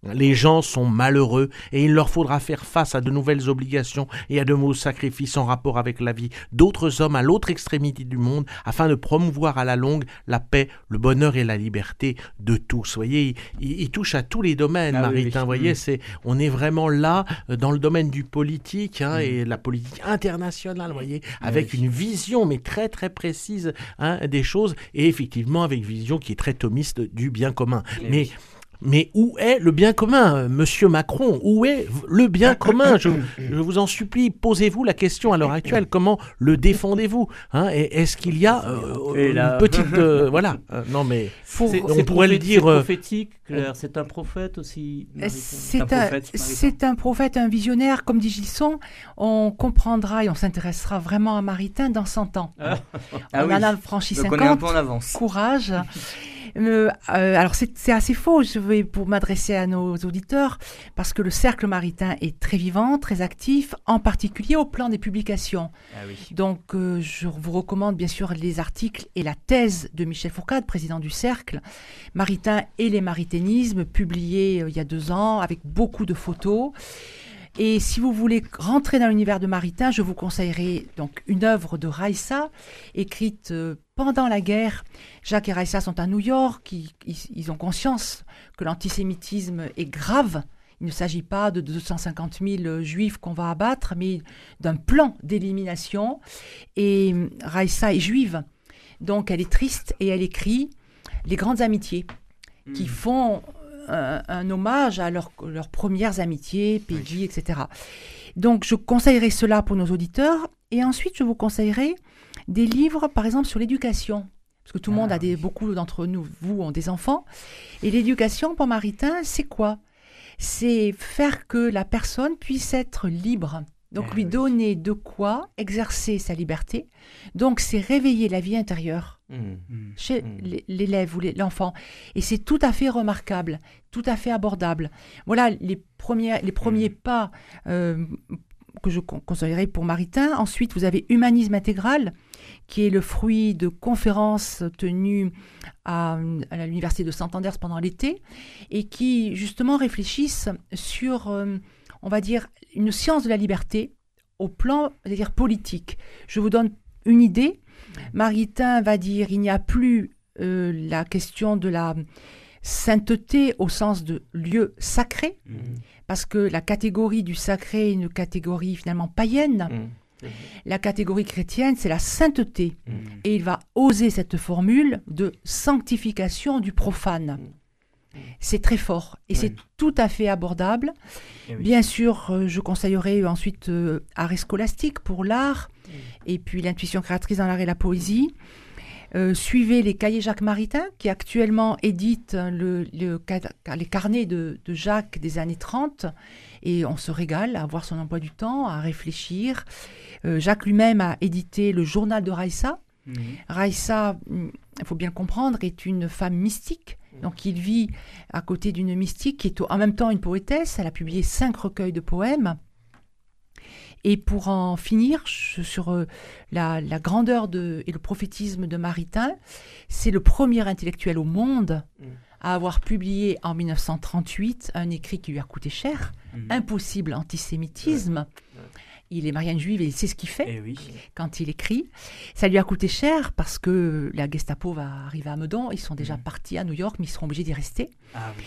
Les gens sont malheureux et il leur faudra faire face à de nouvelles obligations et à de nouveaux sacrifices en rapport avec la vie d'autres hommes à l'autre extrémité du monde afin de promouvoir à la longue la paix, le bonheur et la liberté de tous. Vous voyez, il, touche à tous les domaines, ah Vous voyez, c'est, on est vraiment là euh, dans le domaine du politique hein, mm. et la politique internationale, vous voyez, avec une vision mais très très précise hein, des choses et effectivement avec une vision qui est très thomiste du bien commun. mais mais où est le bien commun, monsieur Macron? Où est le bien commun? Je, vous en supplie, posez-vous la question à l'heure actuelle. Comment le défendez-vous hein? Est-ce qu'il y a euh, une petite. Euh, voilà. Euh, non, mais. on pourrait le dire. C'est prophétique, Claire. C'est un prophète aussi. C'est un, un, prophète, un visionnaire. Comme dit Gilson, on comprendra et on s'intéressera vraiment à Maritain dans 100 ans. Ah. on en a franchi 50. On est un peu en avance. Courage. Euh, euh, alors c'est assez faux, je vais pour m'adresser à nos auditeurs, parce que le cercle maritain est très vivant, très actif, en particulier au plan des publications. Ah Donc euh, je vous recommande bien sûr les articles et la thèse de Michel Fourcade, président du cercle, Maritain et les mariténismes, publié il y a deux ans avec beaucoup de photos. Et si vous voulez rentrer dans l'univers de Maritain, je vous conseillerais donc une œuvre de Raissa, écrite euh, pendant la guerre. Jacques et Raissa sont à New York, ils, ils ont conscience que l'antisémitisme est grave. Il ne s'agit pas de 250 000 euh, juifs qu'on va abattre, mais d'un plan d'élimination. Et euh, Raissa est juive, donc elle est triste et elle écrit les grandes amitiés qui Hmm. font un, un hommage à leurs leurs premières amitiés, Peggy, etc. Donc je conseillerais cela pour nos auditeurs. Et ensuite, je vous conseillerais des livres, par exemple, sur l'éducation. Parce que tout le Ah, monde a des, oui. beaucoup d'entre nous, vous, ont des enfants. Et l'éducation, pour Maritain, c'est quoi? C'est faire que la personne puisse être libre. Donc Eh lui oui. donner de quoi exercer sa liberté. Donc c'est réveiller la vie intérieure Mm. Hmm. chez Mm. l'é- l'élève ou l'enfant. Et c'est tout à fait remarquable, tout à fait abordable. Voilà les, premières, les premiers pas euh, que je con- conseillerais pour Maritain. Ensuite, vous avez Humanisme intégral, qui est le fruit de conférences tenues à, à l'université de Santander pendant l'été, et qui justement réfléchissent sur, euh, on va dire, une science de la liberté au plan, c'est-à-dire politique. Je vous donne une idée. Maritain va dire il n'y a plus euh, la question de la sainteté au sens de lieu sacré, Mm. parce que la catégorie du sacré est une catégorie finalement païenne. Mm. La catégorie chrétienne, c'est la sainteté. Mm. Et il va oser cette formule de sanctification du profane. C'est très fort et c'est tout à fait abordable. Eh oui. Bien sûr, euh, je conseillerais ensuite euh, Arrêt scolastique pour l'art et puis l'intuition créatrice dans l'art et la poésie. Euh, suivez les cahiers Jacques Maritain qui actuellement éditent le, les carnets de, de Jacques des années 30 et on se régale à voir son emploi du temps, à réfléchir. Euh, Jacques lui-même a édité le journal de Raissa. Mhm. Raissa, il faut bien le comprendre, est une femme mystique. Donc il vit à côté d'une mystique qui est en même temps une poétesse. Elle a publié cinq recueils de poèmes. Et pour en finir sur euh, la, la grandeur de, et le prophétisme de Maritain, c'est le premier intellectuel au monde Mm. à avoir publié en 1938 un écrit qui lui a coûté cher, Mhm. Impossible antisémitisme. Il est marianne juive et il sait ce qu'il fait Eh oui. quand il écrit. Ça lui a coûté cher parce que la Gestapo va arriver à Meudon. Ils sont déjà Mhm. partis à New York, mais ils seront obligés d'y rester. Ah oui.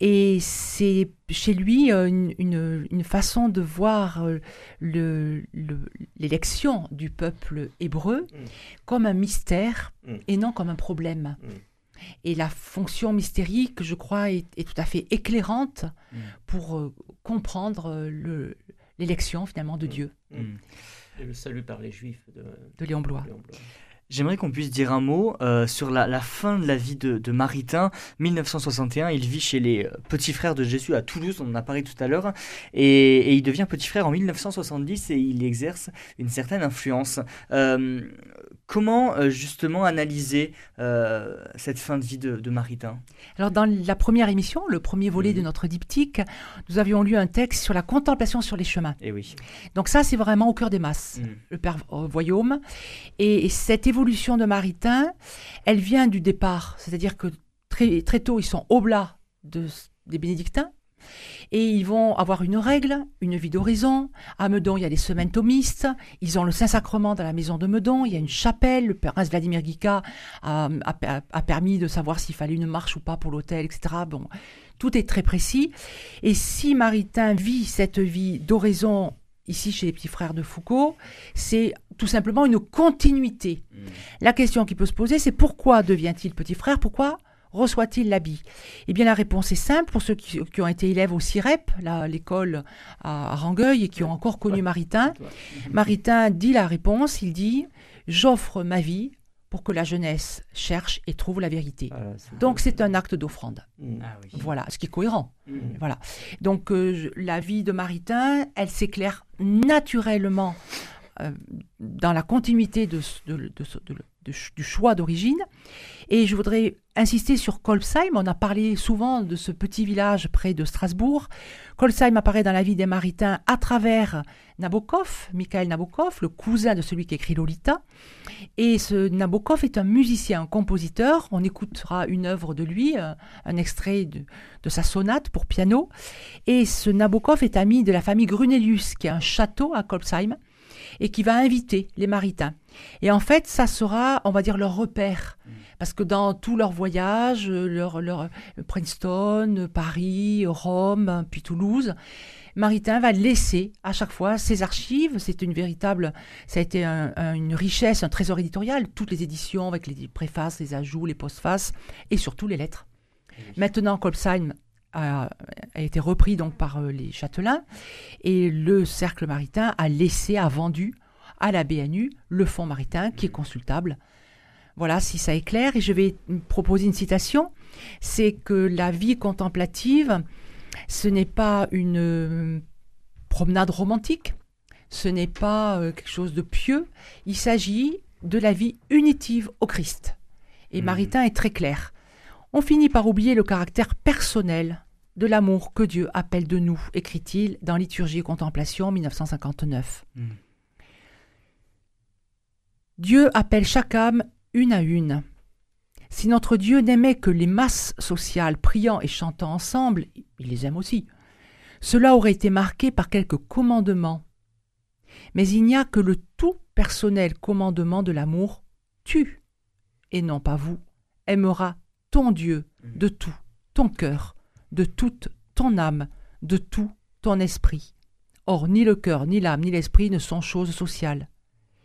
Et c'est chez lui euh, une, une- une façon de voir euh, le- le- l'élection du peuple hébreu Mm. comme un mystère Mm. et non comme un problème. Mm. Et la fonction mystérique, je crois, est, est tout à fait éclairante pour euh, comprendre le- l'élection finalement de. Dieu. Et le salut par les Juifs de, de Léon Blois. Léon Blois. J'aimerais qu'on puisse dire un mot euh, sur la, fin de la vie de, Maritain. 1961, il vit chez les euh, petits frères de Jésus à Toulouse, on en a parlé tout à l'heure, et, et il devient petit frère en 1970 et il exerce une certaine influence. Euh, comment euh, justement analyser euh, cette fin de vie de, de Maritain? Alors, dans la première émission, le premier volet de Mhm. notre diptyque, nous avions lu un texte sur la contemplation sur les chemins. Eh oui. Donc, ça, c'est vraiment au cœur des masses, Mm. le Père euh, Voyaume. Et, et cette évolution de Maritain, elle vient du départ. C'est-à-dire que très, très tôt, ils sont oblats de, des bénédictins. Et ils vont avoir une règle, une vie d'horizon. À Meudon, il y a les semaines thomistes. Ils ont le Saint-Sacrement dans la maison de Meudon. Il y a une chapelle. Le prince Vladimir Guica a, a- a permis de savoir s'il fallait une marche ou pas pour l'hôtel, etc. Bon, tout est très précis. Et si Maritain vit cette vie d'oraison ici chez les petits frères de Foucault, c'est tout simplement une continuité. Mm. La question qui peut se poser, c'est pourquoi devient-il petit frère? Pourquoi reçoit-il l'habit? Eh bien, la réponse est simple. Pour ceux qui, qui ont été élèves au CIREP, l'école à, à Rangueil, et qui ont encore connu Ouais. Maritain. [LAUGHS] Maritain dit la réponse. Il dit J'offre ma vie pour que la jeunesse cherche et trouve la vérité. Voilà, c'est- Donc, c'est un acte d'offrande. Ah oui. Voilà, ce qui est cohérent. Mm. Voilà. Donc, euh, la vie de Maritain, elle s'éclaire naturellement euh, dans la continuité de, ce- de- de de- du choix d'origine. Et je voudrais insister sur Kolbsheim. On a parlé souvent de ce petit village près de Strasbourg. Kolbsheim apparaît dans la vie des Maritains à travers Nabokov, Mikhail Nabokov, le cousin de celui qui écrit Lolita. Et ce Nabokov est un musicien, un compositeur. On écoutera une œuvre de lui, euh, un extrait de, de sa sonate pour piano. Et ce Nabokov est ami de la famille Grunelius, qui a un château à Kolbsheim, et qui va inviter les Maritains. Et en fait, ça sera, on va dire, leur repère. Parce que dans tous leurs voyages, leur, leur euh, Princeton, Paris, Rome, puis Toulouse, Maritain va laisser à chaque fois ses archives. C'est une véritable, ça a été un- un- une richesse, un trésor éditorial. Toutes les éditions avec les préfaces, les ajouts, les postfaces et surtout les lettres. Maintenant, Kolbsheim a, a été repris donc par euh, les châtelains et le cercle maritain a laissé, a vendu à la BNU le fonds maritain qui est consultable. Voilà, si ça est clair. Et je vais proposer une citation. C'est que la vie contemplative, ce n'est pas une euh, promenade romantique, ce n'est pas euh, quelque chose de pieux, il s'agit de la vie unitive au Christ. Et Mhm. Maritain est très clair. On finit par oublier le caractère personnel de l'amour que Dieu appelle de nous, écrit-il dans Liturgie et Contemplation 1959. Mhm. Dieu appelle chaque âme une à une. Si notre Dieu n'aimait que les masses sociales priant et chantant ensemble, il les aime aussi. Cela aurait été marqué par quelques commandements. Mais il n'y a que le tout personnel commandement de l'amour tu, et non pas vous, aimeras ton Dieu de tout ton cœur, de toute ton âme, de tout ton esprit. Or, ni le cœur, ni l'âme, ni l'esprit ne sont choses sociales.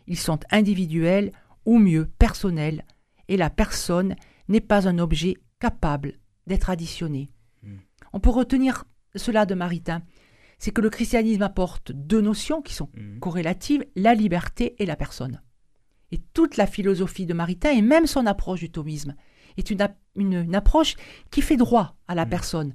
Ils sont individuels, ou mieux personnels, et la personne n'est pas un objet capable d'être additionné. Mm. On peut retenir cela de Maritain, c'est que le christianisme apporte deux notions qui sont Mhm. corrélatives, la liberté et la personne. Et toute la philosophie de Maritain, et même son approche du thomisme, est une, une approche qui fait droit à la Mm. personne.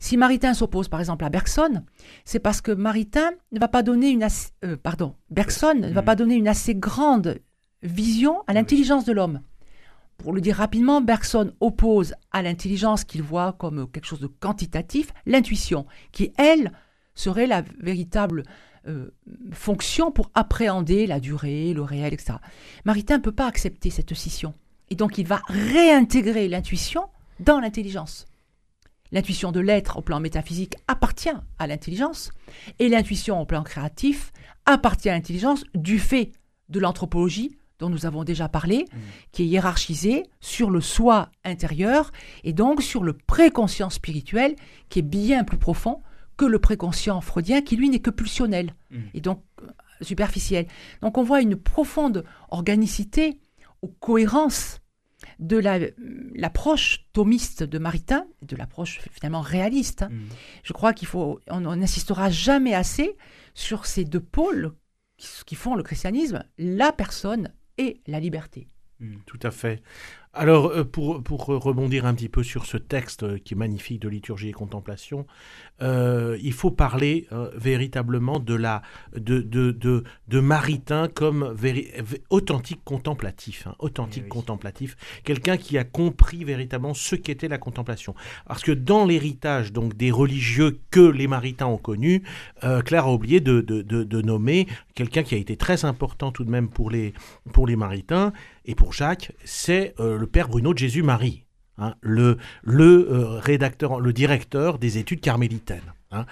Si Maritain s'oppose par exemple à Bergson, c'est parce que Maritain ne va pas donner une assez, euh, pardon, Bergson ne va Mm. pas donner une assez grande vision à l'intelligence de l'homme. Pour le dire rapidement, Bergson oppose à l'intelligence qu'il voit comme quelque chose de quantitatif l'intuition, qui elle serait la véritable euh, fonction pour appréhender la durée, le réel, etc. Maritain ne peut pas accepter cette scission. Et donc il va réintégrer l'intuition dans l'intelligence. L'intuition de l'être au plan métaphysique appartient à l'intelligence, et l'intuition au plan créatif appartient à l'intelligence du fait de l'anthropologie dont nous avons déjà parlé, qui est hiérarchisée sur le soi intérieur et donc sur le préconscient spirituel qui est bien plus profond que le préconscient freudien qui lui n'est que pulsionnel Mm. et donc euh, superficiel. Donc on voit une profonde organicité cohérence de la- l'approche thomiste de Maritain, de l'approche finalement réaliste. hein. Mhm. Je crois qu'il faut, on n'insistera jamais assez sur ces deux pôles qui, qui font le christianisme, la personne et la liberté. Tout à fait. Alors, euh, pour, pour rebondir un petit peu sur ce texte euh, qui est magnifique de liturgie et contemplation, euh, il faut parler euh, véritablement de, la, de, de, de, de Maritain comme véri- authentique contemplatif. hein, authentique Eh oui. contemplatif. Quelqu'un qui a compris véritablement ce qu'était la contemplation. Parce que dans l'héritage donc des religieux que les Maritains ont connus, euh, Claire a oublié de, de, nommer quelqu'un qui a été très important tout de même pour les, pour les Maritains et pour Jacques, c'est euh, le père Bruno de Jésus-Marie, hein, le, le euh, rédacteur, le directeur des études carmélitaines. hein.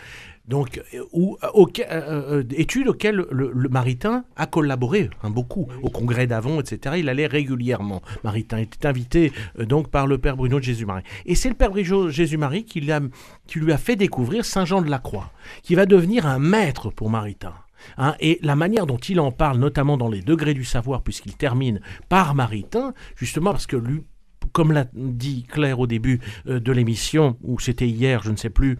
Donc, euh, où, euh, études auxquelles le, le Maritain a collaboré hein, beaucoup. Au congrès d'Avon, etc., il allait régulièrement. Maritain était invité euh, donc par le père Bruno de Jésus-Marie. Et c'est le père Bruno de Jésus-Marie qui lui a fait découvrir Saint Jean de la Croix, qui va devenir un maître pour Maritain. Hein, et la manière dont il en parle, notamment dans les degrés du savoir, puisqu'il termine par Maritain, justement parce que lui, comme l'a dit Claire au début euh, de l'émission, ou c'était hier, je ne sais plus,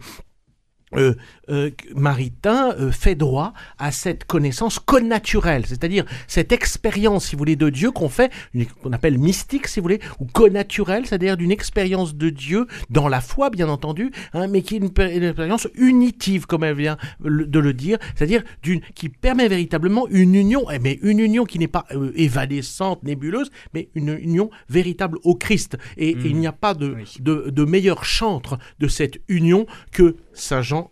euh, euh, Maritain euh, fait droit à cette connaissance connaturelle, c'est-à-dire cette expérience, si vous voulez, de Dieu qu'on fait, qu'on appelle mystique, si vous voulez, ou connaturelle, c'est-à-dire d'une expérience de Dieu dans la foi, bien entendu, hein, mais qui est une, expérience unitive, comme elle vient de le dire, c'est-à-dire d'une qui permet véritablement une union, eh, mais une union qui n'est pas évanescente, nébuleuse, mais une union véritable au Christ. Et il n'y a pas de, Oui. de, de meilleur chantre de cette union que Saint Jean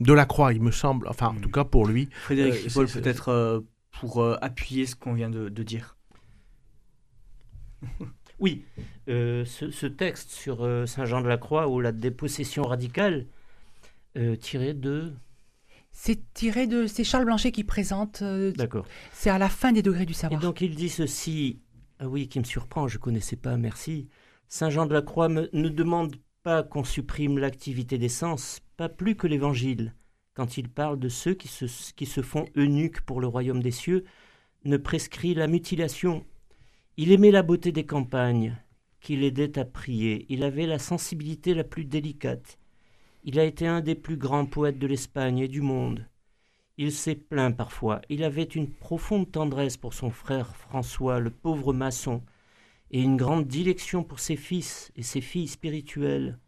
de la Croix, il me semble, enfin en Mm. tout cas pour lui. Frédéric Euh, Ripoll, peut-être euh, pour euh, appuyer ce qu'on vient de, de dire. [LAUGHS] Oui, euh, ce, ce texte sur euh, Saint Jean de la Croix ou la dépossession radicale, euh, tiré de... C'est tiré de. C'est Charles Blanchet qui présente. euh, D'accord. c'est à la fin des degrés du Et savoir. donc il dit ceci, ah oui, qui me surprend, je ne connaissais pas, merci. Saint Jean de la Croix me- ne demande pas qu'on supprime l'activité des sens, pas plus que l'Évangile. Quand il parle de ceux qui se, qui se font eunuques pour le royaume des cieux, ne prescrit la mutilation. Il aimait la beauté des campagnes, qui l'aidait à prier. Il avait la sensibilité la plus délicate. Il a été un des plus grands poètes de l'Espagne et du monde. Il s'est plaint parfois. Il avait une profonde tendresse pour son frère François, le pauvre maçon, et une grande dilection pour ses fils et ses filles spirituelles.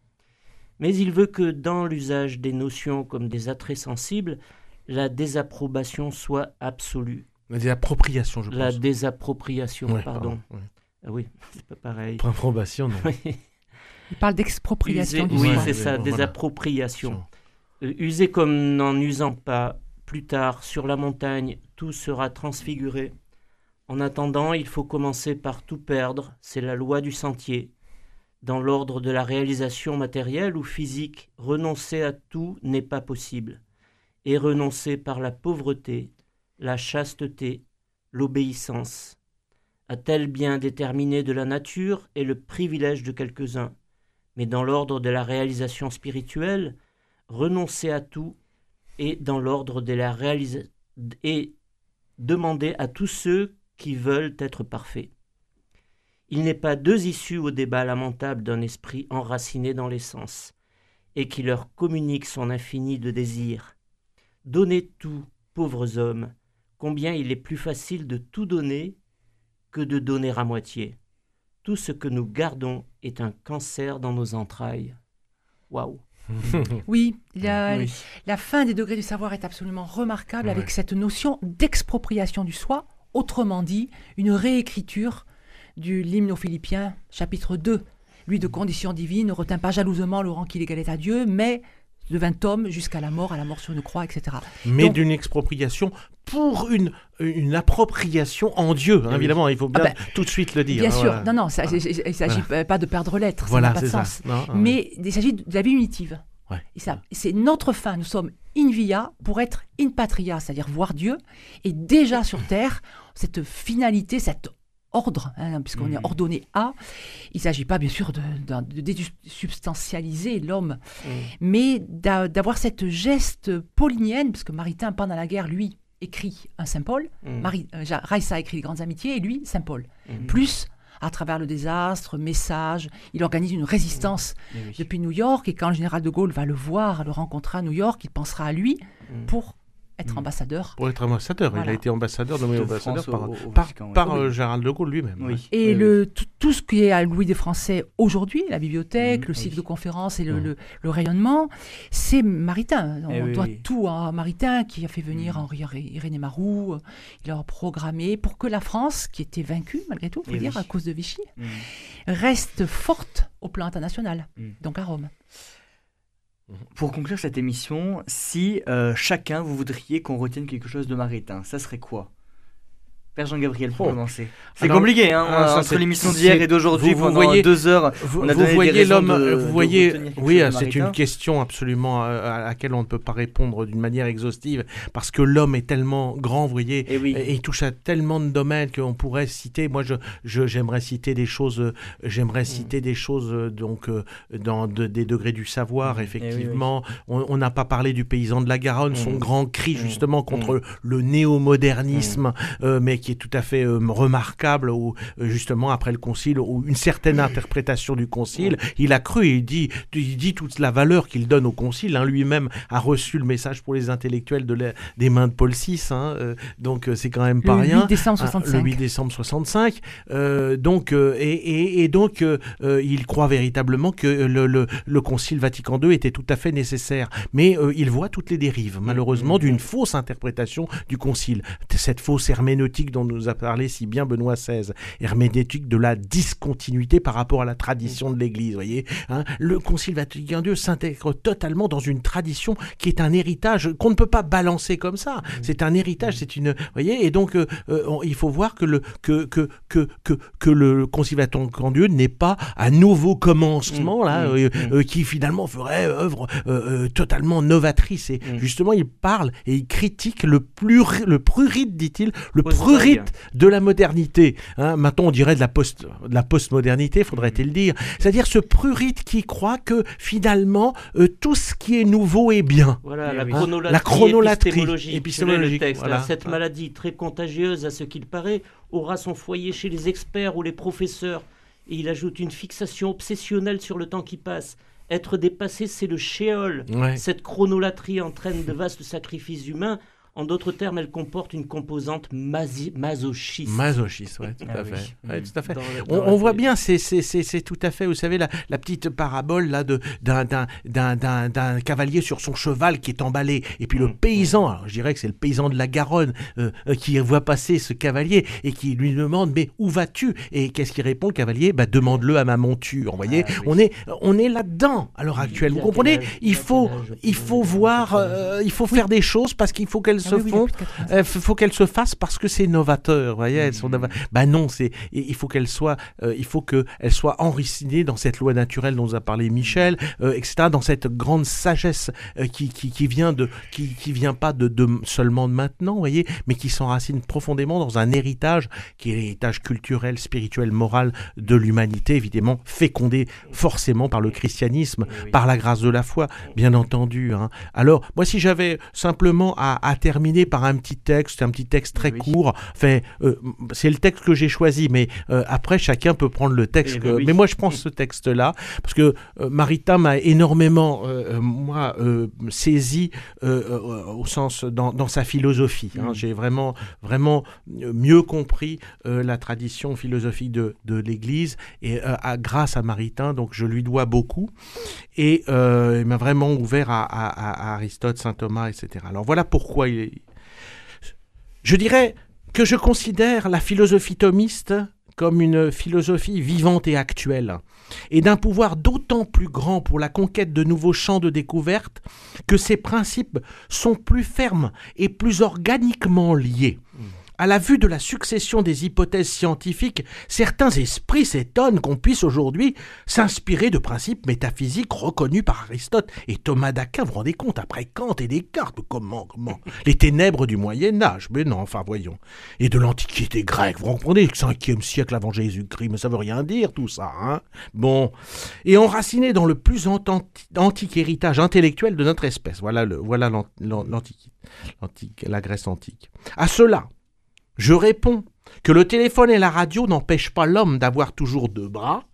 Mais il veut que dans l'usage des notions comme des attraits sensibles, la désapprobation soit absolue. Des appropriations, je La pense. désappropriation, Ouais, pardon. ouais. Ah oui, [LAUGHS] c'est pas pareil. Approbation, non. Il parle d'expropriation oui, c'est ça, Voilà. désappropriation. Euh, user comme n'en usant pas, plus tard, sur la montagne, tout sera transfiguré. En attendant, il faut commencer par tout perdre, c'est la loi du sentier. Dans l'ordre de la réalisation matérielle ou physique, renoncer à tout n'est pas possible. Et renoncer par la pauvreté, la chasteté, l'obéissance. À tel bien déterminé de la nature est le privilège de quelques-uns. Mais dans l'ordre de la réalisation spirituelle, renoncer à tout et dans l'ordre de la réalisation et demander à tous ceux qui veulent être parfaits. Il n'est pas deux issues au débat lamentable d'un esprit enraciné dans les sens, et qui leur communique son infini de désirs. Donnez tout, pauvres hommes, combien il est plus facile de tout donner que de donner à moitié. Tout ce que nous gardons est un cancer dans nos entrailles. Waouh! [LAUGHS] Oui, la, Oui. la fin des degrés du savoir est absolument remarquable Ouais. avec cette notion d'expropriation du soi, autrement dit, une réécriture du l'hymne aux Philippiens, chapitre 2. Lui, de condition divine, ne retint pas jalousement le rang qu'il égalait à Dieu, mais devint homme jusqu'à la mort, à la mort sur une croix, etc. Mais d'une expropriation pour une, une appropriation en Dieu, hein, oui. évidemment, il faut bien Ah ben, tout de suite le dire. Bien hein, sûr, voilà. non, non, ça- il ne s'agit pas de perdre l'être, ça Voilà, n'a pas de ça. sens. Non, hein. Mais il s'agit de la vie unitive. Ouais. C'est notre fin. Nous sommes in via pour être in patria, c'est-à-dire voir Dieu. Et déjà sur terre, cette finalité, cet ordre, hein, puisqu'on est Mhm. ordonné à, il ne s'agit pas bien sûr de, de, de désubstantialiser l'homme, mais d'a- d'avoir cette geste paulinienne, parce que Maritain, pendant la guerre, lui, écrit un Saint-Paul, Mm. Marie, euh, Raissa écrit les Grandes Amitiés, et lui, Saint-Paul. Mm. Plus, à travers le désastre, message, il organise une résistance Eh oui. depuis New York, et quand le général de Gaulle va le voir, le rencontrer à New York, il pensera à lui Mm. pour être Mm. ambassadeur. Pour être ambassadeur, il a été ambassadeur, nommé De ambassadeur France par, au- au par, Vatican, par, Oui. euh, Gérald de Gaulle lui-même. Oui. ouais. Et Oui, le, tout, tout ce qui est à Louis des Français aujourd'hui, la bibliothèque, Mm, le cycle oui. de conférences et le, Mm. le- le rayonnement, c'est Maritain. On Eh doit oui. tout à Maritain qui a fait venir. Henri Iré- Irénée Marou. Il a programmé pour que la France, qui était vaincue malgré tout, faut Eh dire, oui. à cause de Vichy, reste forte au plan international, donc à Rome. Pour conclure cette émission, si euh, chacun vous voudriez qu'on retienne quelque chose de Maritain, ça serait quoi? Père Jean-Gabriel, pour Oh. commencer. C'est Alors, compliqué, hein, ah, ça, entre l'émission d'hier et d'aujourd'hui pendant voyez- deux heures. Vous, On a vous donné des voyez l'homme, euh, vous voyez, oui, de c'est une question absolument euh, à laquelle on ne peut pas répondre d'une manière exhaustive parce que l'homme est tellement grand, vous voyez, Eh oui. et il touche à tellement de domaines qu'on pourrait citer. Moi, je, j'aimerais citer des choses, euh, j'aimerais citer des choses donc dans de- des degrés du savoir. oui, Effectivement, on n'a pas parlé du paysan de la Garonne, son Mm. grand cri Mm. justement contre le néo-modernisme, euh, mais qui qui est tout à fait remarquable, où justement après le concile, ou une certaine interprétation du concile, il a cru, il dit, il dit toute la valeur qu'il donne au concile. Hein. Lui-même a reçu le message pour les intellectuels de des mains de Paul VI, hein, donc c'est quand même pas le rien. 8 décembre 65. le 8 décembre 65. donc, et, et, donc, il croit véritablement que le, le, le, Concile Vatican II était tout à fait nécessaire. Mais il voit toutes les dérives, malheureusement, d'une fausse interprétation du Concile. Cette fausse herméneutique dont nous a parlé si bien Benoît XVI. Herméneutique de la discontinuité par rapport à la tradition de l'Église, voyez. Hein. le Concile Vatican II s'intègre totalement dans une tradition qui est un héritage qu'on ne peut pas balancer comme ça. C'est un héritage, c'est une, voyez. Et donc, euh, euh, il faut voir que le que que que que, que le Concile Vatican II n'est pas un nouveau commencement là, Mm, euh, mm. euh, qui finalement ferait œuvre totalement novatrice. Et Mm. justement, il parle et il critique le plus le prurite, dit-il, le Post prurite de la modernité. Hein, maintenant, on dirait de la post de la postmodernité, faudrait-il dire. C'est-à-dire ce prurite qui croit que finalement euh, tout ce qui est nouveau est bien. Voilà, Eh la oui. chronolatrie, La chronolatrie épistémologique. le texte, voilà. là. Cette maladie très contagieuse, à ce qu'il paraît, aura son foyer chez les experts ou les professeurs. Et il ajoute une fixation obsessionnelle sur le temps qui passe. Être dépassé, c'est le shéol. Ouais. Cette chronolatrie entraîne de vastes sacrifices humains. En d'autres termes, elle comporte une composante masochiste. Masochiste, ouais, tout Ah à oui. fait. Ouais, tout à fait. Dans- On, dans la on voit bien, c'est tout à fait, vous savez, la, la petite parabole là de d'un cavalier sur son cheval qui est emballé, et puis le Mm. paysan, alors je dirais que c'est le paysan de la Garonne, euh, euh, qui voit passer ce cavalier et qui lui demande mais où vas-tu? Et qu'est-ce qu'il répond le cavalier? Bah demande-le à ma monture. Vous voyez, Ah oui. on est on est là-dedans à l'heure actuelle. Vous comprenez? Il faut il faut voir, euh, il faut faire des choses parce qu'il faut qu'elles se oui, oui, il a font. plus de 80 ans. Il faut qu'elles se fassent parce que c'est novateur, voyez, elles sont nova- Bah non, c'est il faut qu'elles soient, euh, il faut qu'elles soient enracinées dans cette loi naturelle dont a parlé Michel, euh, etc. Dans cette grande sagesse euh, qui, qui, qui vient de, qui, qui vient pas de, de seulement de maintenant, voyez, mais qui s'enracine profondément dans un héritage qui est l'héritage culturel, spirituel, moral de l'humanité, évidemment fécondé forcément par le christianisme, Eh oui. par la grâce de la foi, bien entendu. hein. Alors, moi, si j'avais simplement à, à terminer par un petit texte, un petit texte très Oui. court, enfin, euh, c'est le texte que j'ai choisi, mais euh, après, chacun peut prendre le texte. Eh que- ben oui. Mais moi, je prends ce texte-là, parce que euh, Marita m'a énormément, euh, moi, saisi au sens, dans, dans sa philosophie. hein. Mm. J'ai vraiment, vraiment mieux compris la tradition philosophique de, de l'Église, et à- grâce à Maritain, donc je lui dois beaucoup et il m'a vraiment ouvert à- à Aristote, saint Thomas, etc. Alors voilà pourquoi il est... Je dirais que je considère la philosophie thomiste comme une philosophie vivante et actuelle, et d'un pouvoir d'autant plus grand pour la conquête de nouveaux champs de découverte que ses principes sont plus fermes et plus organiquement liés. À la vue de la succession des hypothèses scientifiques, certains esprits s'étonnent qu'on puisse aujourd'hui s'inspirer de principes métaphysiques reconnus par Aristote et Thomas d'Aquin. Vous vous rendez compte, après Kant et Descartes, comment, comment? Les ténèbres du Moyen-Âge, mais non, enfin voyons. Et de l'Antiquité grecque, vous comprenez, 5e siècle avant Jésus-Christ, mais ça veut rien dire tout ça, hein? Bon. Et enraciné dans le plus anti- antique héritage intellectuel de notre espèce. Voilà, le, voilà l'an- l'an- l'Antiquité, l'antique, la Grèce antique. À cela, je réponds que le téléphone et la radio n'empêchent pas l'homme d'avoir toujours deux bras,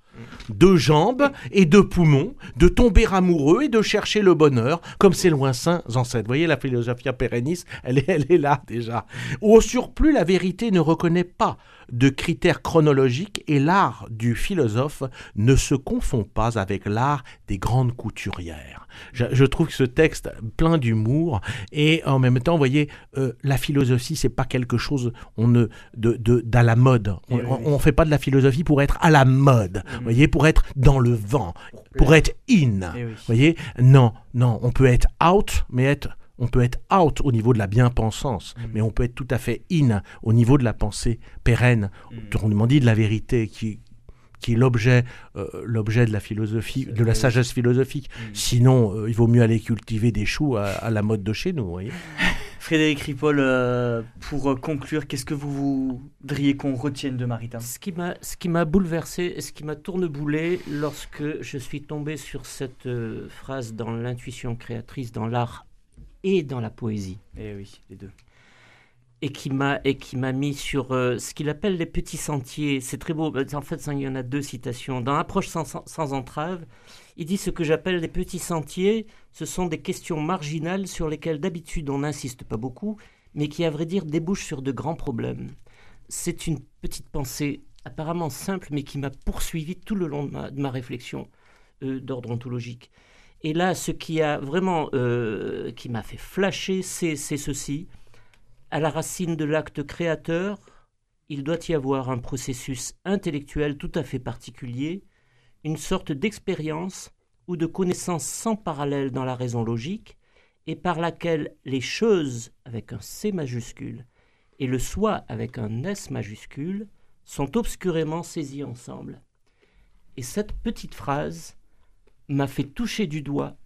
deux jambes et deux poumons, de tomber amoureux et de chercher le bonheur, comme ses lointains ancêtres. Vous voyez, la philosophie pérennis, elle est, elle est là déjà. Au surplus, la vérité ne reconnaît pas de critères chronologiques et l'art du philosophe ne se confond pas avec l'art des grandes couturières. Je, je trouve que ce texte plein d'humour et en même temps, vous voyez, euh, la philosophie, c'est pas quelque chose on ne de, de d'à la mode. On, oui, on- oui. on fait pas de la philosophie pour être à la mode. Vous voyez, pour être dans le vent, pour être in. Eh oui. Vous voyez, non, non, on peut être out, mais être on peut être out au niveau de la bien-pensance, mais on peut être tout à fait in au niveau de la pensée pérenne, autrement dit de la vérité qui qui est l'objet euh, l'objet de la philosophie, de la sagesse philosophique. Sinon, euh, il vaut mieux aller cultiver des choux à, à la mode de chez nous. vous voyez. [LAUGHS] Frédéric Ripoll, euh, pour conclure, qu'est-ce que vous voudriez qu'on retienne de Maritain Ce qui m'a, ce qui m'a bouleversé, et ce qui m'a tourneboulé lorsque je suis tombé sur cette euh, phrase dans l'intuition créatrice, dans l'art et dans la poésie. Eh oui, les deux. et qui m'a et qui m'a mis sur euh, ce qu'il appelle les petits sentiers. C'est très beau. En fait, il y en a deux citations. Dans Approche sans, sans entrave, il dit ce que j'appelle les petits sentiers. Ce sont des questions marginales sur lesquelles d'habitude on n'insiste pas beaucoup, mais qui, à vrai dire, débouchent sur de grands problèmes. C'est une petite pensée apparemment simple, mais qui m'a poursuivi tout le long de ma, réflexion euh, d'ordre ontologique. Et là, ce qui a vraiment, euh, qui m'a fait flasher, c'est ceci. À la racine de l'acte créateur, il doit y avoir un processus intellectuel tout à fait particulier, une sorte d'expérience ou de connaissance sans parallèle dans la raison logique, et par laquelle les choses avec un C majuscule et le soi avec un S majuscule sont obscurément saisis ensemble. Et cette petite phrase m'a fait toucher du doigt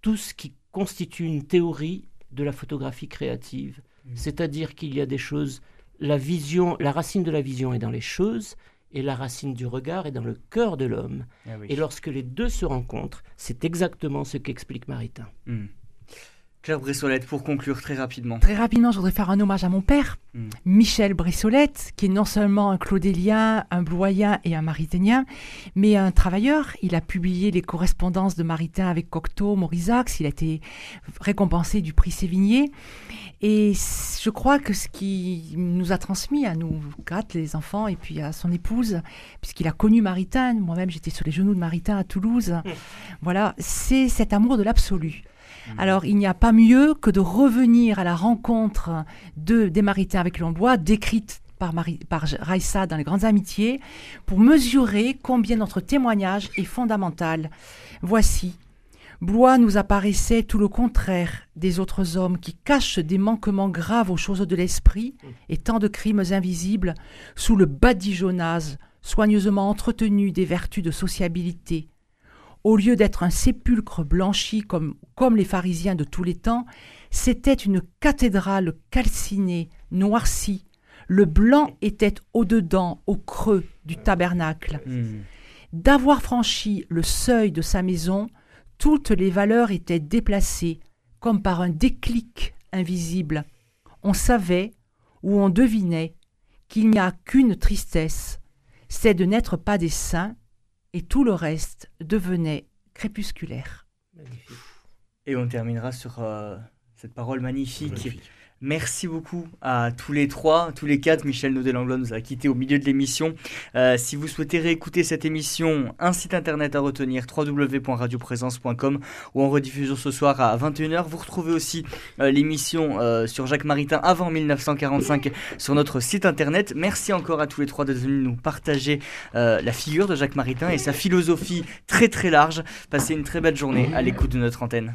tout ce qui constitue une théorie de la photographie créative. Mmh. C'est-à-dire qu'il y a des choses, la vision, la racine de la vision est dans les choses, et la racine du regard est dans le cœur de l'homme. Ah et lorsque les deux se rencontrent, c'est exactement ce qu'explique Maritain. Mmh. Claire Bressolette, pour conclure très rapidement. Très rapidement, je voudrais faire un hommage à mon père, hmm. Michel Bressolette, qui est non seulement un Claudélien, un Bloyen et un Maritain, mais un travailleur. Il a publié les correspondances de Maritain avec Cocteau, Maurisac. Il a été récompensé du prix Sévigné. Et je crois que ce qui nous a transmis à nous quatre, les enfants, et puis à son épouse, puisqu'il a connu Maritain, moi-même j'étais sur les genoux de Maritain à Toulouse, hmm. voilà, c'est cet amour de l'absolu. Mm. Alors, il n'y a pas mieux que de revenir à la rencontre de, des Maritains avec l'Ambois, décrite par, Marie, par Raissa dans les Grandes Amitiés, pour mesurer combien notre témoignage est fondamental. Voici. Blois nous apparaissait tout le contraire des autres hommes qui cachent des manquements graves aux choses de l'esprit et tant de crimes invisibles sous le badigeonnage soigneusement entretenu des vertus de sociabilité, au lieu d'être un sépulcre blanchi comme, comme les pharisiens de tous les temps, c'était une cathédrale calcinée, noircie. Le blanc était au-dedans, au creux du tabernacle. Hmm. D'avoir franchi le seuil de sa maison, toutes les valeurs étaient déplacées, comme par un déclic invisible. On savait, ou on devinait, qu'il n'y a qu'une tristesse, c'est de n'être pas des saints, et tout le reste devenait crépusculaire. Et on terminera sur euh, cette parole magnifique. Merci beaucoup à tous les trois, tous les quatre. Michel Naudet-Langlois nous a quittés au milieu de l'émission. Euh, si vous souhaitez réécouter cette émission, un site internet à retenir www.radioprésence.com ou en rediffusion ce soir à 21h. Vous retrouvez aussi euh, l'émission euh, sur Jacques Maritain avant 1945 sur notre site internet. Merci encore à tous les trois d'être venus nous partager la figure de Jacques Maritain et sa philosophie très très large. Passez une très belle journée à l'écoute de notre antenne.